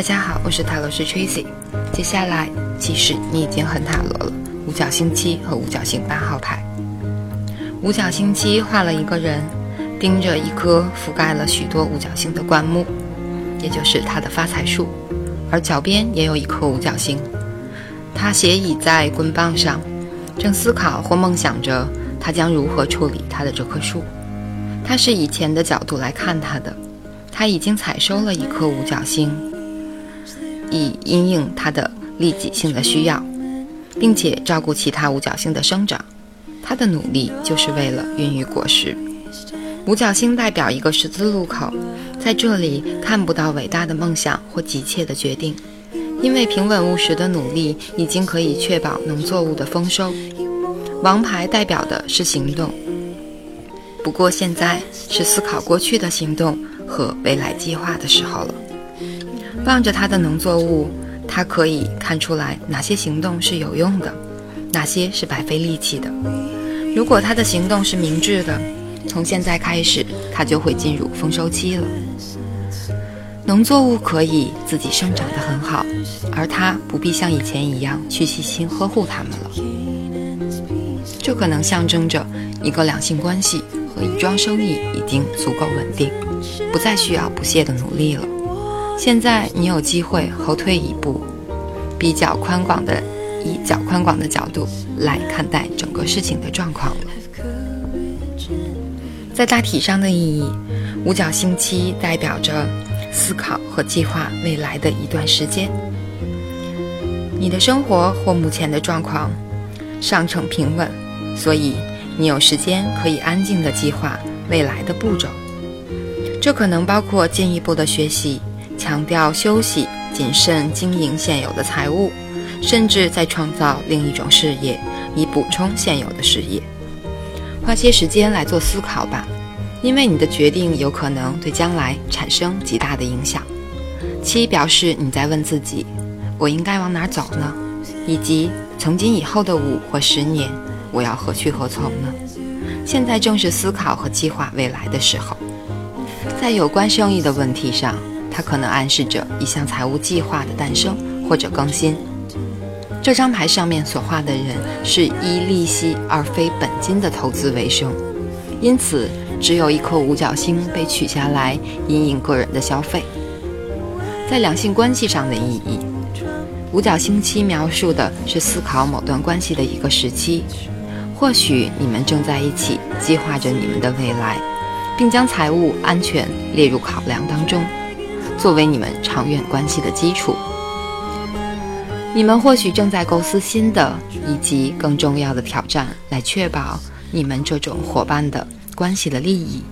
大家好，我是塔罗师 Tracy。接下来，其实你已经很塔罗了。五角星七和五角星八号牌。五角星七画了一个人，盯着一棵覆盖了许多五角星的灌木，也就是他的发财树，而脚边也有一颗五角星。他斜倚在棍棒上，正思考或梦想着他将如何处理他的这棵树。他是以前的角度来看他的，他已经采收了一颗五角星，以因应它的利己性的需要，并且照顾其他五角星的生长。它的努力就是为了孕育果实。五角星代表一个十字路口，在这里看不到伟大的梦想或急切的决定。因为平稳务实的努力已经可以确保农作物的丰收。王牌代表的是行动，不过现在是思考过去的行动和未来计划的时候了。望着他的农作物，他可以看出来哪些行动是有用的，哪些是白费力气的。如果他的行动是明智的，从现在开始，他就会进入丰收期了。农作物可以自己生长得很好，而他不必像以前一样去细心呵护它们了。这可能象征着一个两性关系和一桩生意已经足够稳定，不再需要不懈的努力了。现在你有机会后退一步，比较宽广的以较宽广的角度来看待整个事情的状况了。在大体上的意义，五角星期代表着。思考和计划未来的一段时间，你的生活或目前的状况上乘平稳，所以你有时间可以安静的计划未来的步骤。这可能包括进一步的学习，强调休息、谨慎经营现有的财务，甚至在创造另一种事业以补充现有的事业。花些时间来做思考吧。因为你的决定有可能对将来产生极大的影响。七表示你在问自己：我应该往哪走呢？以及从今以后的五或十年，我要何去何从呢？现在正是思考和计划未来的时候。在有关生意的问题上，可能暗示着一项财务计划的诞生或者更新。这张牌上面所画的人是以利息而非本金的投资为生，因此。只有一颗五角星被取下来，引引个人的消费。在两性关系上的意义，五角星期描述的是思考某段关系的一个时期。或许你们正在一起计划着你们的未来，并将财务安全列入考量当中，作为你们长远关系的基础。你们或许正在构思新的以及更重要的挑战，来确保你们这种伙伴的。关系的利益。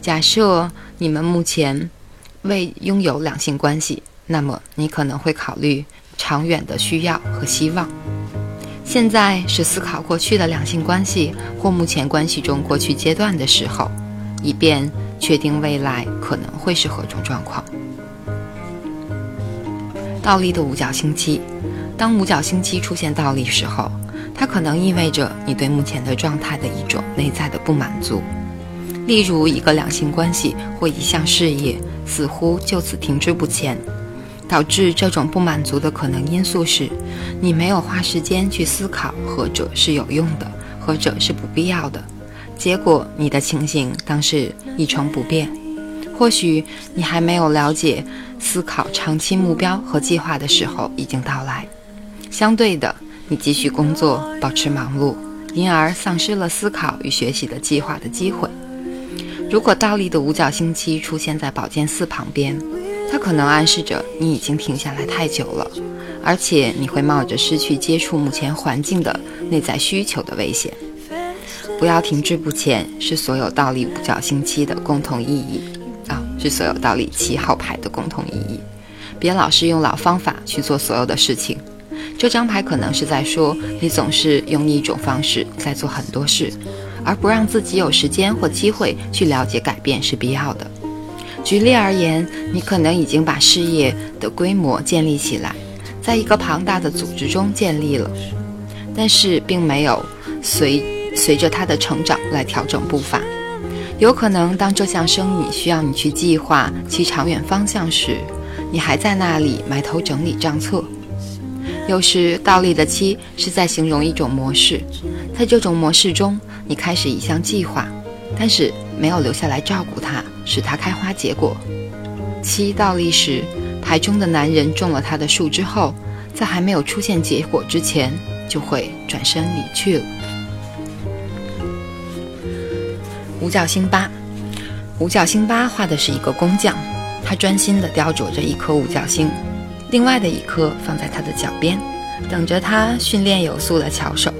假设你们目前未拥有两性关系，那么你可能会考虑长远的需要和希望。现在是思考过去的两性关系或目前关系中过去阶段的时候，以便确定未来可能会是何种状况。倒立的五角星期，当五角星期出现倒立时候。它可能意味着你对目前的状态的一种内在的不满足，例如一个两性关系或一项事业似乎就此停滞不前。导致这种不满足的可能因素是，你没有花时间去思考，何者是有用的，何者是不必要的。结果，你的情形当是一成不变。或许你还没有了解思考长期目标和计划的时候已经到来。相对的。你继续工作，保持忙碌，因而丧失了思考与学习的计划的机会。如果倒立的五角星期出现在宝剑四旁边，它可能暗示着你已经停下来太久了，而且你会冒着失去接触目前环境的内在需求的危险。不要停滞不前，是所有倒立五角星期的共同意义，是所有道理七号牌的共同意义。别老是用老方法去做所有的事情。这张牌可能是在说，你总是用一种方式在做很多事，而不让自己有时间或机会去了解改变是必要的。举例而言，你可能已经把事业的规模建立起来，在一个庞大的组织中建立了，但是并没有随随着它的成长来调整步伐。有可能当这项生意需要你去计划其长远方向时，你还在那里埋头整理账册。有时倒立的七是在形容一种模式，在这种模式中，你开始一项计划，但是没有留下来照顾它，使它开花结果。七倒立时，牌中的男人中了他的树之后，在还没有出现结果之前，就会转身离去了。五角星八，五角星八画的是一个工匠，他专心地雕琢着一颗五角星。另外的一颗放在他的脚边，等着他训练有素的巧手。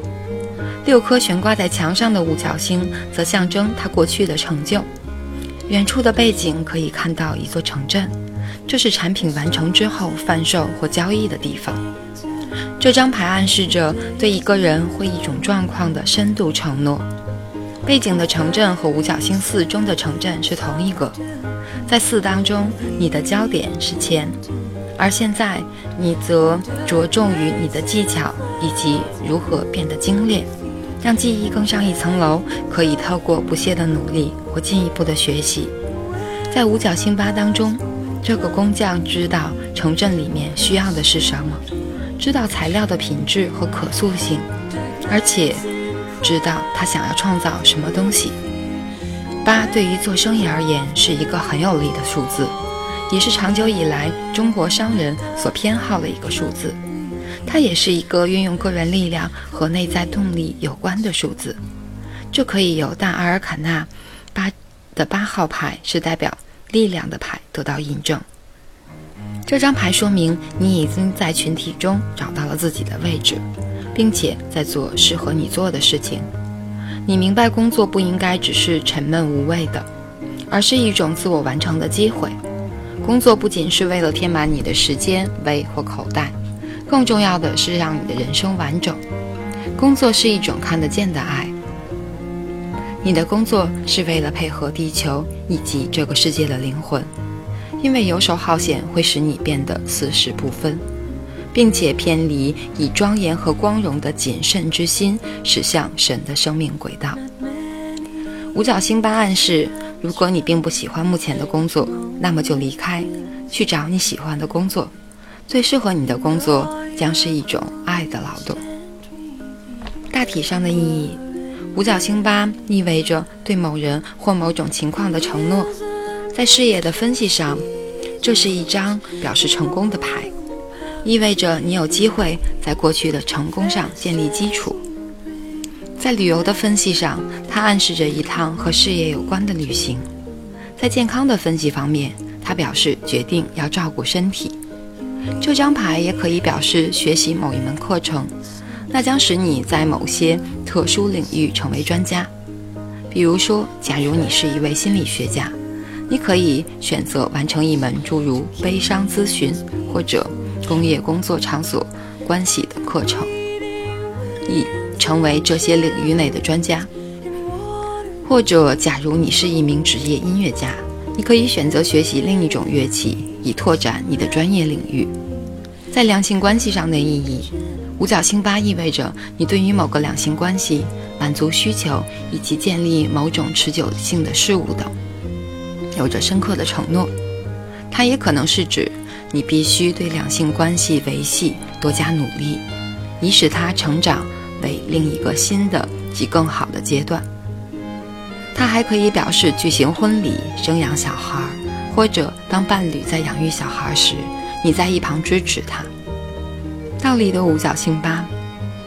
六颗悬挂在墙上的五角星则象征他过去的成就。远处的背景可以看到一座城镇，这是产品完成之后贩售或交易的地方。这张牌暗示着对一个人或一种状况的深度承诺。背景的城镇和五角星四中的城镇是同一个。在四当中，你的焦点是钱。而现在，你则着重于你的技巧以及如何变得精炼，让技艺更上一层楼。可以透过不懈的努力或进一步的学习。在五角星八当中，这个工匠知道城镇里面需要的是什么，知道材料的品质和可塑性，而且知道他想要创造什么东西。八对于做生意而言是一个很有利的数字。也是长久以来中国商人所偏好的一个数字，它也是一个运用个人力量和内在动力有关的数字。这可以由大阿尔卡纳八的八号牌是代表力量的牌得到印证。这张牌说明你已经在群体中找到了自己的位置，并且在做适合你做的事情。你明白工作不应该只是沉闷无味的，而是一种自我完成的机会。工作不仅是为了填满你的时间、胃或口袋，更重要的是让你的人生完整。工作是一种看得见的爱。你的工作是为了配合地球以及这个世界的灵魂，因为游手好闲会使你变得四时不分，并且偏离以庄严和光荣的谨慎之心驶向神的生命轨道。五角星八暗示。如果你并不喜欢目前的工作，那么就离开，去找你喜欢的工作。最适合你的工作将是一种爱的劳动。大体上的意义，五角星八意味着对某人或某种情况的承诺。在事业的分析上，这是一张表示成功的牌，意味着你有机会在过去的成功上建立基础。在旅游的分析上，它暗示着一趟和事业有关的旅行；在健康的分析方面，它表示决定要照顾身体。这张牌也可以表示学习某一门课程，那将使你在某些特殊领域成为专家。比如说，假如你是一位心理学家，你可以选择完成一门诸如悲伤咨询或者工业工作场所关系的课程。一成为这些领域内的专家，或者假如你是一名职业音乐家，你可以选择学习另一种乐器，以拓展你的专业领域。在两性关系上的意义，五角星八意味着你对于某个两性关系满足需求以及建立某种持久性的事物等，有着深刻的承诺。它也可能是指你必须对两性关系维系多加努力，以使它成长。为另一个新的及更好的阶段。它还可以表示举行婚礼、生养小孩，或者当伴侣在养育小孩时，你在一旁支持他。倒立的五角星八，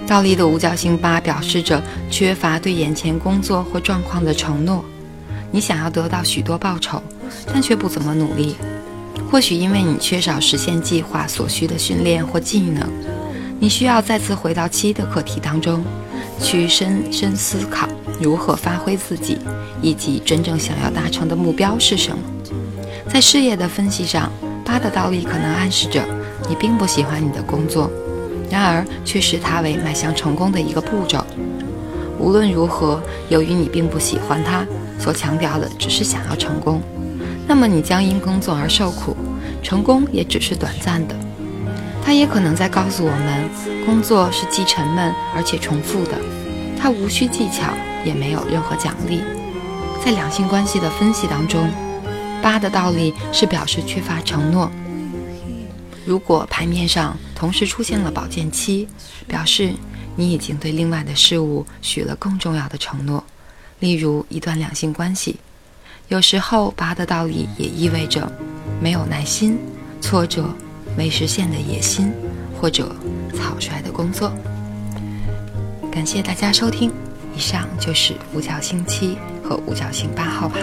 倒立的五角星八表示着缺乏对眼前工作或状况的承诺。你想要得到许多报酬，但却不怎么努力，或许因为你缺少实现计划所需的训练或技能。你需要再次回到七的课题当中，去深深思考如何发挥自己，以及真正想要达成的目标是什么。在事业的分析上，八的倒立可能暗示着你并不喜欢你的工作，然而却视它为迈向成功的一个步骤。无论如何，由于你并不喜欢它，所强调的只是想要成功，那么你将因工作而受苦，成功也只是短暂的。它也可能在告诉我们，工作是既沉闷而且重复的，它无需技巧，也没有任何奖励。在两性关系的分析当中，八的道理是表示缺乏承诺，如果牌面上同时出现了宝剑七，表示你已经对另外的事物许了更重要的承诺，例如一段两性关系。有时候八的道理也意味着没有耐心、挫折、没实现的野心，或者草率的工作。感谢大家收听，以上就是五角星七和五角星八号牌。